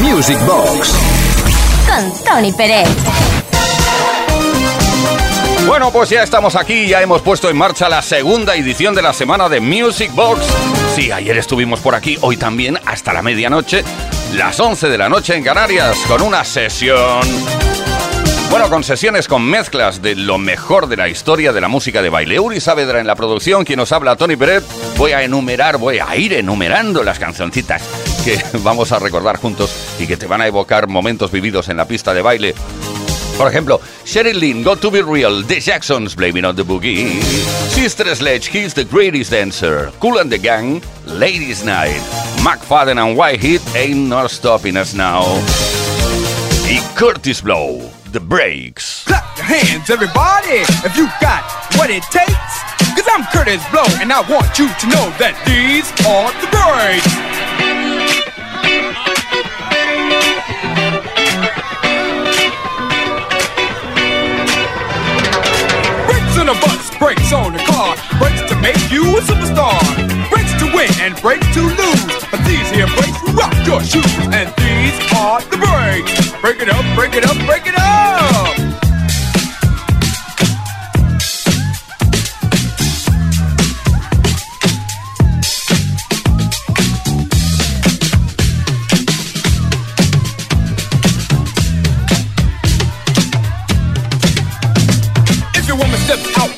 Music Box con Tony Pérez. Bueno, pues ya estamos aquí, ya hemos puesto en marcha la segunda edición de la semana de Music Box. Sí, ayer estuvimos por aquí, hoy también hasta la medianoche, las 11 de la noche en Canarias, con una sesión bueno, con sesiones con mezclas de lo mejor de la historia de la música de baile. Uri Saavedra en la producción, quien nos habla, Tony Peret. Voy a enumerar, voy a ir enumerando las cancioncitas que vamos a recordar juntos y que te van a evocar momentos vividos en la pista de baile. Por ejemplo, Sheryl Lynn, Got to Be Real, The Jacksons, Blaming on the Boogie, Sister Sledge, He's the Greatest Dancer, Cool and the Gang, Ladies Night, McFadden and Whitehead, Ain't No Stopping Us Now, y Curtis Blow. the brakes. Clap your hands, everybody, if you got what it takes. Cause I'm Curtis Blow, and I want you to know that these are the brakes. Brakes on the car, brakes to make you a superstar, brakes to win and brakes to lose. But these here brakes rock your shoes, and these are the brakes. Break it up, break it up, break it up.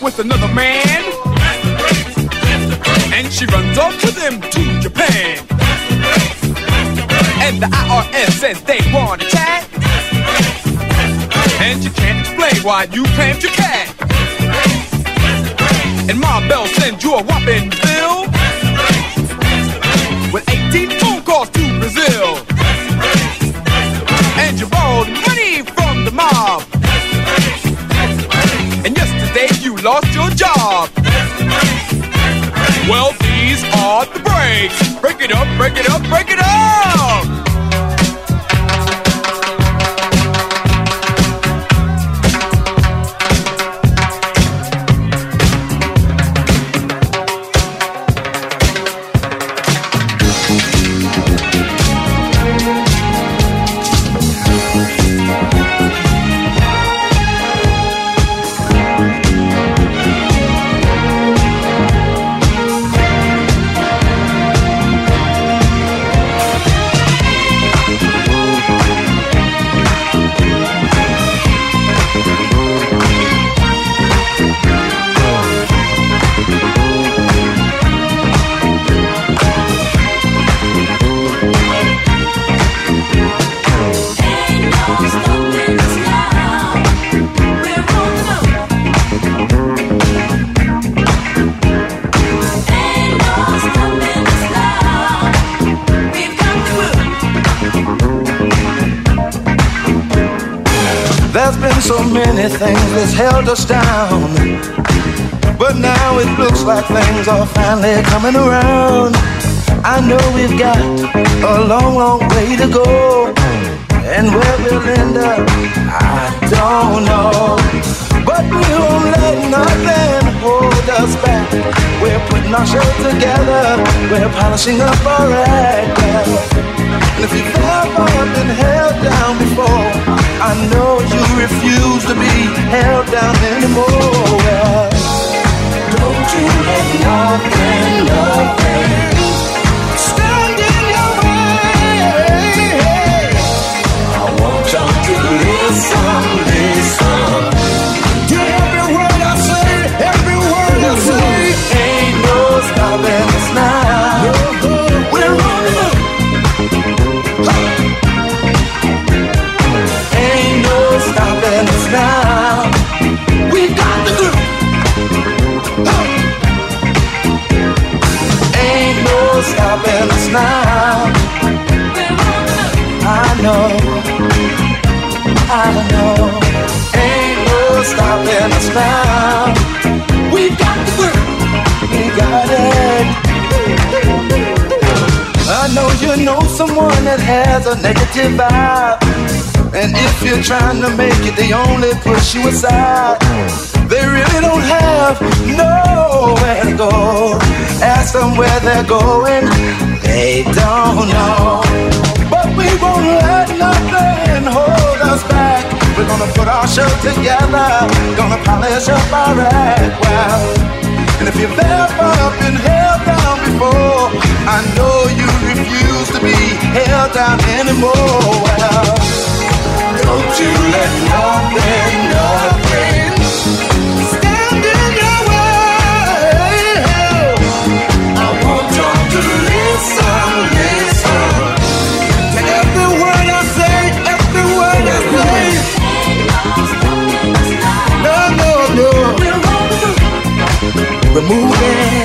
With another man, and she runs off with him to Japan. And the IRS says they want to chat. And you can't explain why you claimed your cat. And Ma Bell sends you a whopping bill. With 18 phone calls to Brazil. And you borrowed lost your job. Well, these are the breaks. Break it up, break it up, break it up. Many things that's held us down. But now it looks like things are finally coming around. I know we've got a long, long way to go. And where we'll end up, I don't know. But we won't let nothing hold us back. We're putting our show together. We're polishing up our act. And if you've ever been held down before, I know you refuse to be held down anymore. Don't you let nothing, nothing stand in your way. I want y'all to listen. Now. I know. I know. Ain't no stopping us now. We got the groove. We got it. I know you know someone that has a negative vibe. And if you're trying to make it, they only push you aside. They really don't have nowhere to go. Ask them where they're going, they don't know. But we won't let nothing hold us back. We're gonna put our show together, gonna polish up our act well. And if you've ever been held down before, I know you refuse to be held down anymore. Well, don't you let nothing Remove it.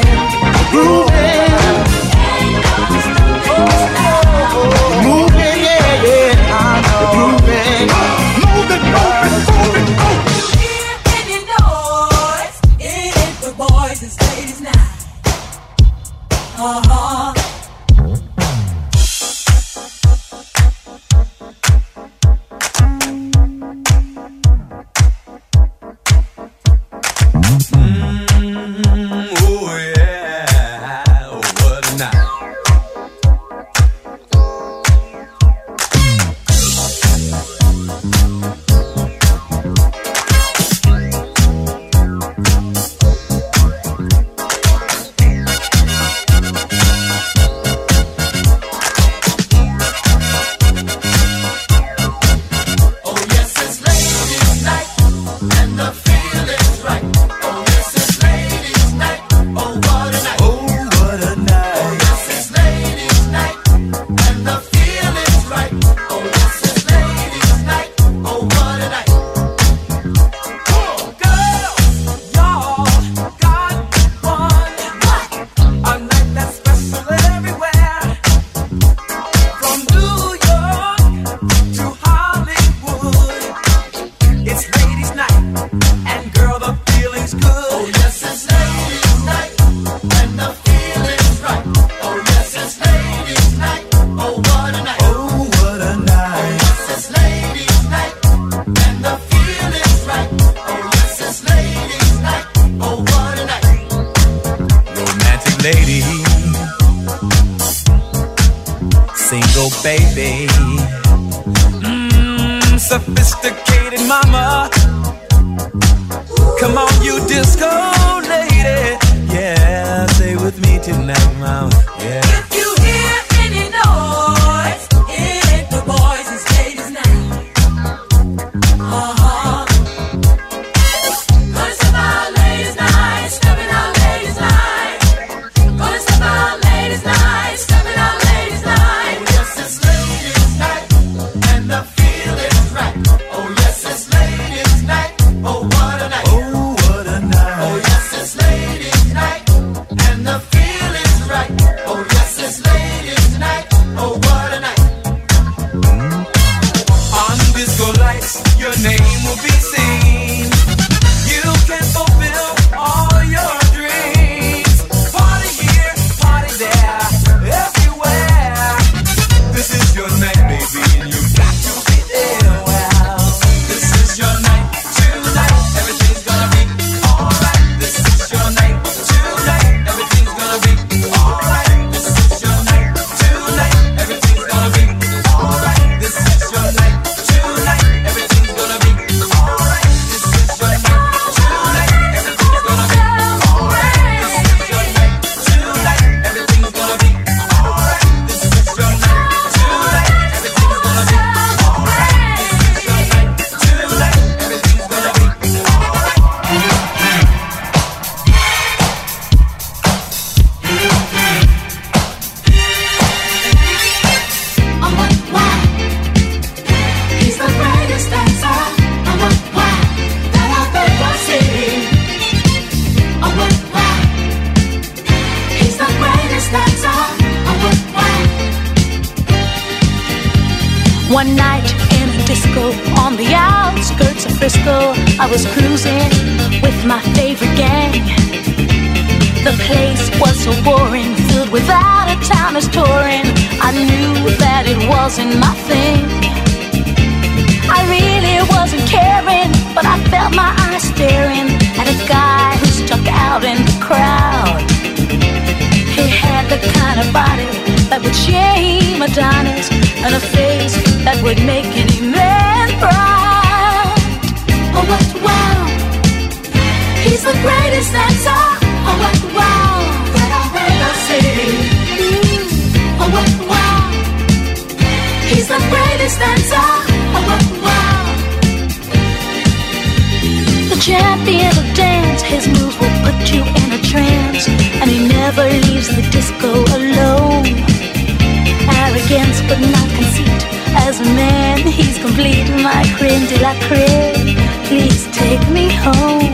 Conceit. As a man, he's complete, my creme de la creme. Please take me home.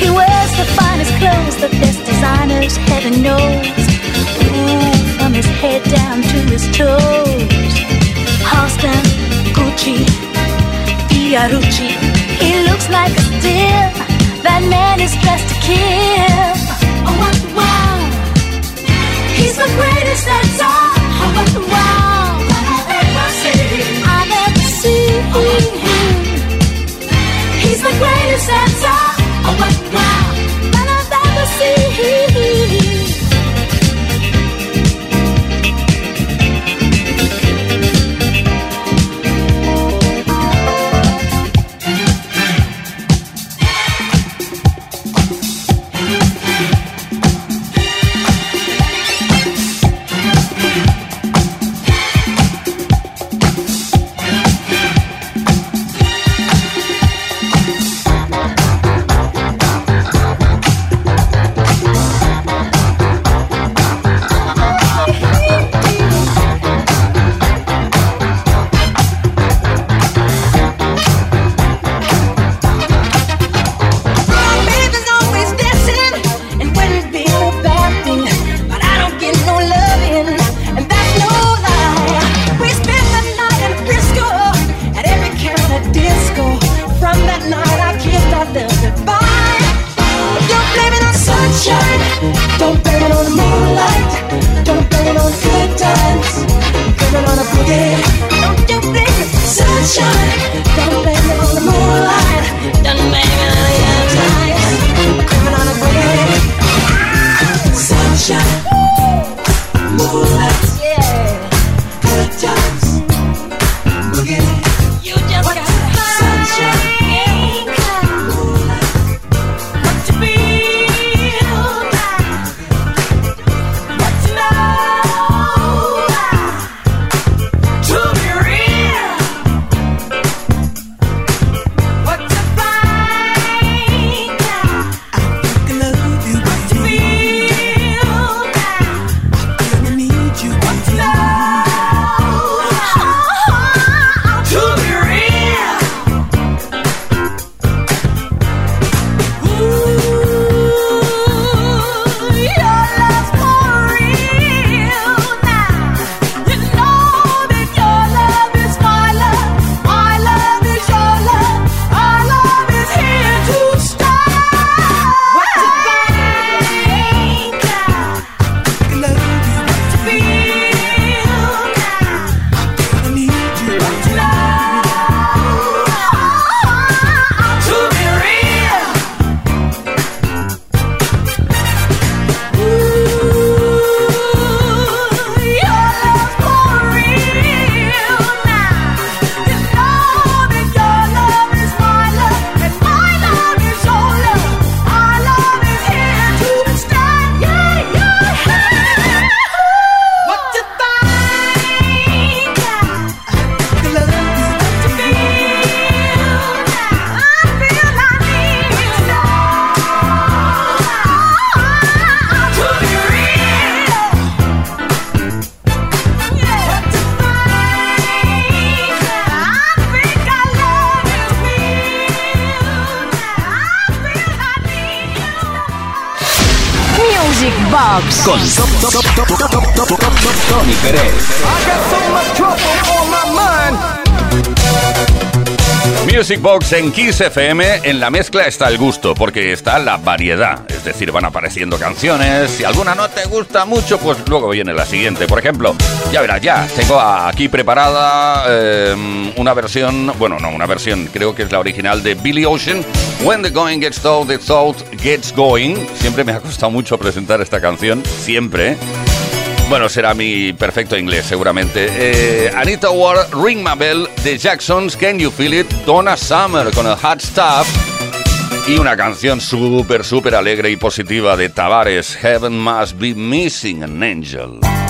He wears the finest clothes, the best designers, heaven knows. Ooh, from his head down to his toes. Halston, Gucci, Fiorucci. He looks like a steal. That man is dressed to kill. Oh, what wow. He's the greatest dancer. Oh, what wow. He's the greatest dancer. Oh, I've ever seen. Boogie. Don't you on sunshine, don't Box Con Tony Pérez. Music Box en Kiss FM, en la mezcla está el gusto, porque está la variedad. Es decir, van apareciendo canciones. Si alguna no te gusta mucho, pues luego viene la siguiente. Por ejemplo, ya verás, ya tengo aquí preparada eh, una versión, bueno, no, una versión, creo que es la original de Billy Ocean. When the going gets told, the thought gets going. Siempre me ha costado mucho presentar esta canción, siempre. Bueno, será mi perfecto inglés, seguramente. Eh, Anita Ward, Ring My Bell, The Jacksons, Can You Feel It, Donna Summer con el Hot Stuff. Y una canción súper, súper alegre y positiva de Tavares, Heaven Must Be Missing an Angel.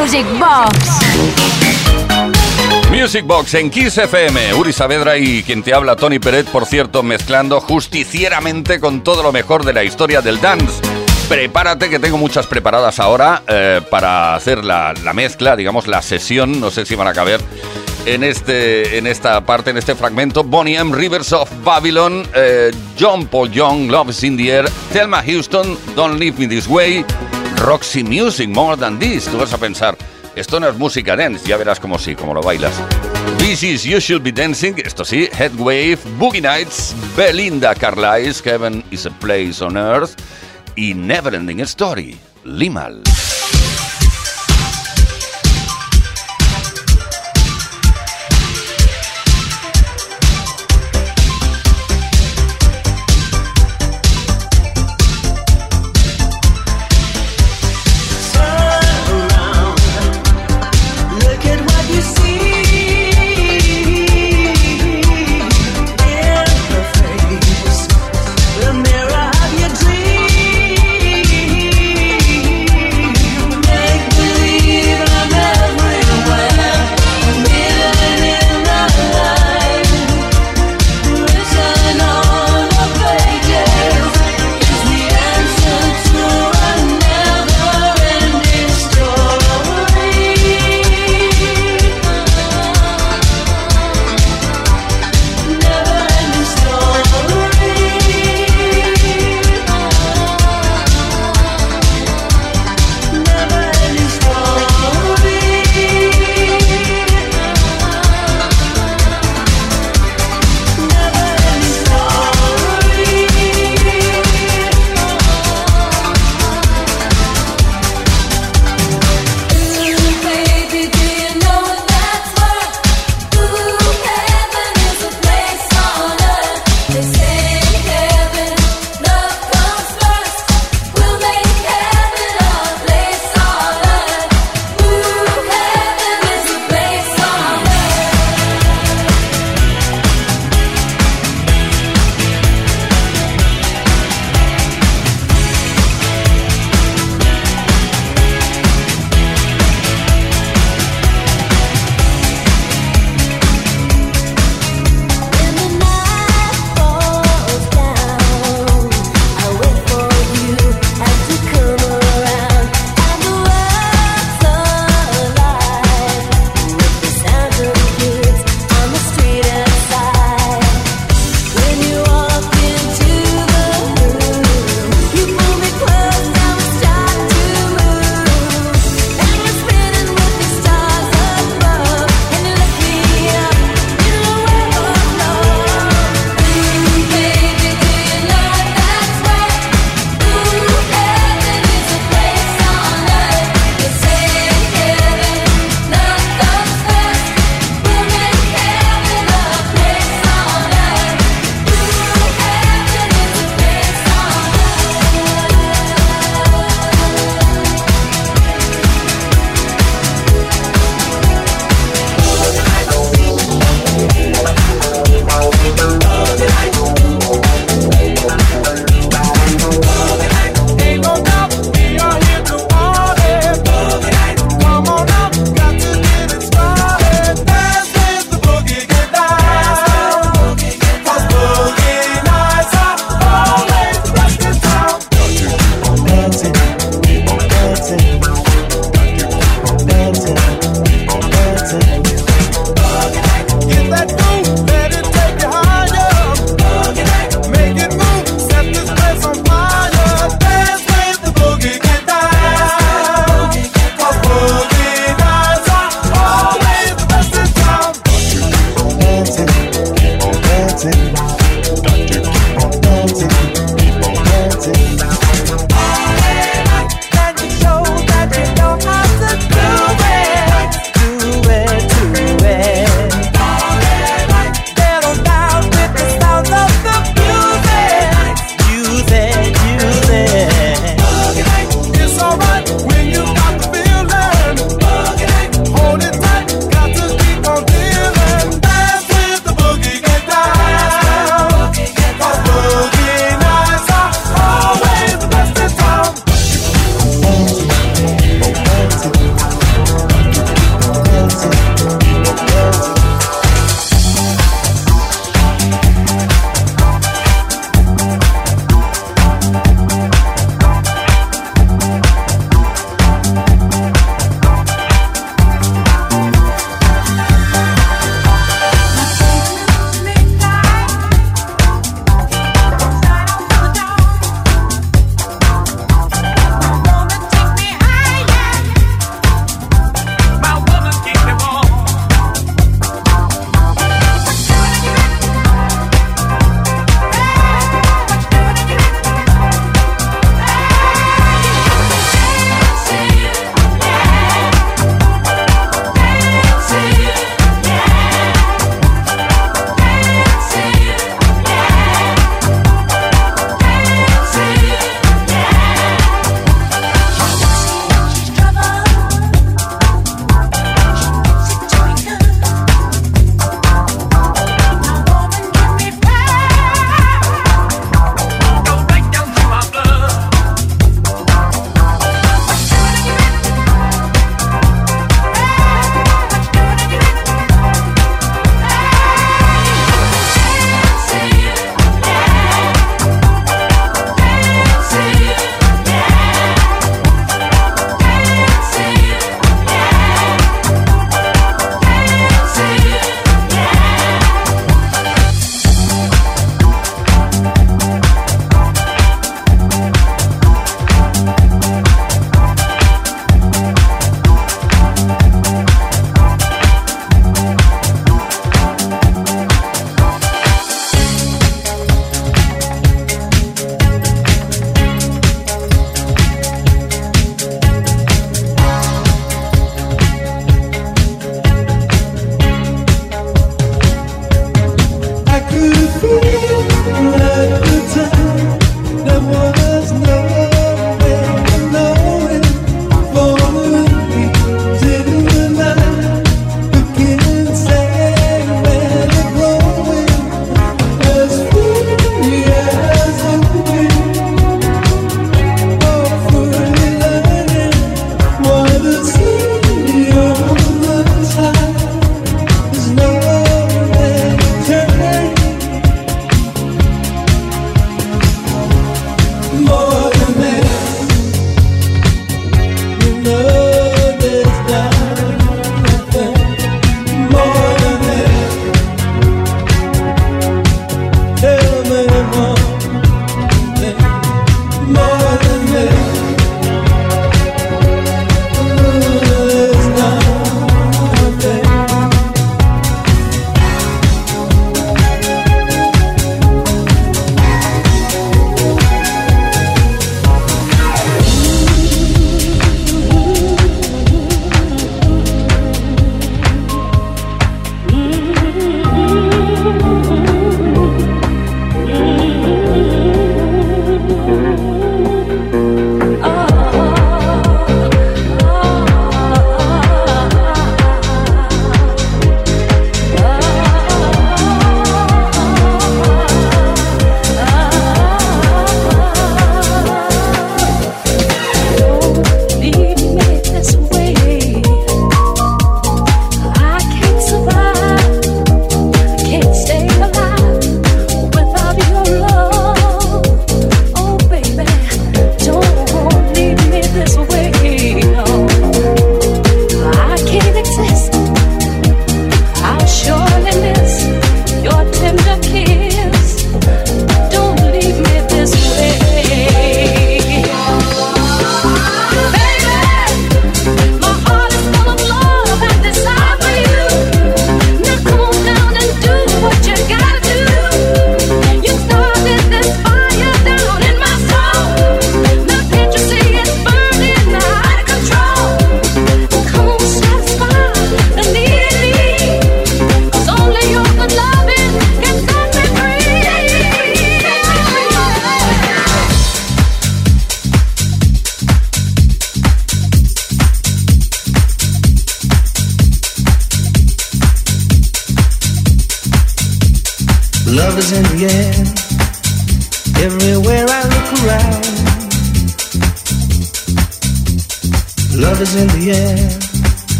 Music Box. Music Box en Kiss FM. Uri Saavedra y quien te habla, Tony Peret, por cierto, mezclando justicieramente con todo lo mejor de la historia del dance. Prepárate que tengo muchas preparadas ahora eh, para hacer la, la mezcla, digamos la sesión, no sé si van a caber en, este, en esta parte, en este fragmento. Bonnie M. Rivers of Babylon, eh, John Paul Young, Love is in the Air, Thelma Houston, Don't Leave Me This Way, Roxy Music, More Than This. Tú vas a pensar, esto no es música dance, ya verás como sí, como lo bailas. This is You Should Be Dancing, esto sí, Headwave, Boogie Nights, Belinda Carlisle, Heaven is a Place on Earth y Neverending Story, Limal.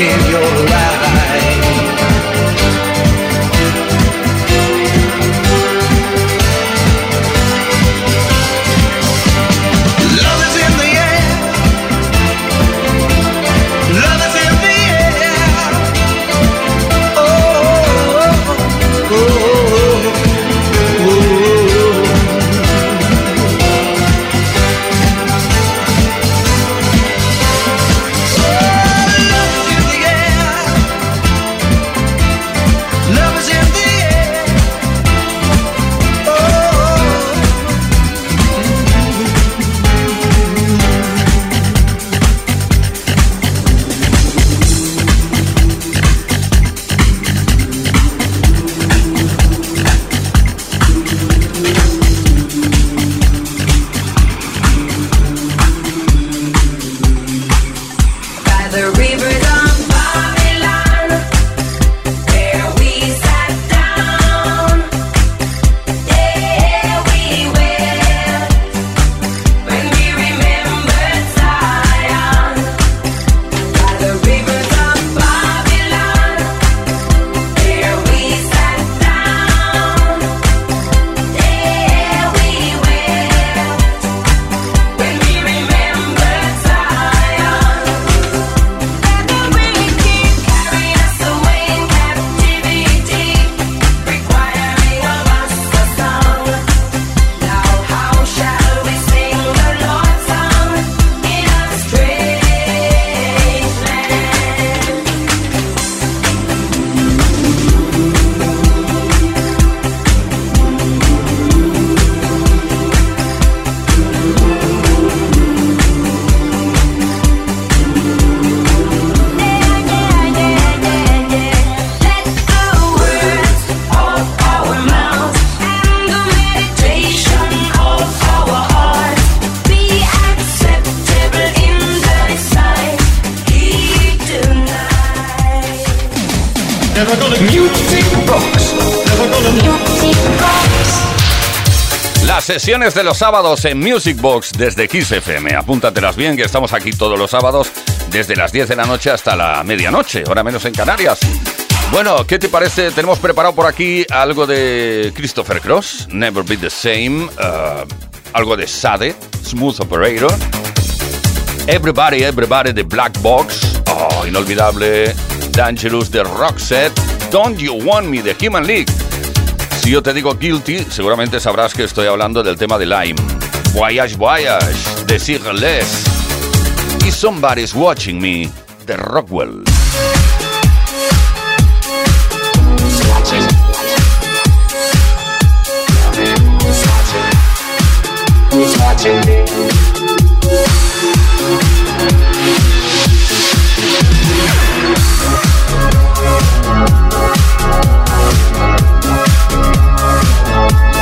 Give your sesiones de los sábados en Music Box desde XFM. Apúntatelas bien que estamos aquí todos los sábados desde las 10 de la noche hasta la medianoche, hora menos en Canarias. Bueno, ¿qué te parece? Tenemos preparado por aquí algo de Christopher Cross, Never Be the Same, uh, algo de Sade, Smooth Operator, Everybody, Everybody de Black Box, oh, inolvidable, Dangerous de Rockset, Don't You Want Me de Human League. Si yo te digo guilty, seguramente sabrás que estoy hablando del tema de Lime. Voyage, voyage, de Sigles. Y Somebody's Watching Me, de Rockwell. love.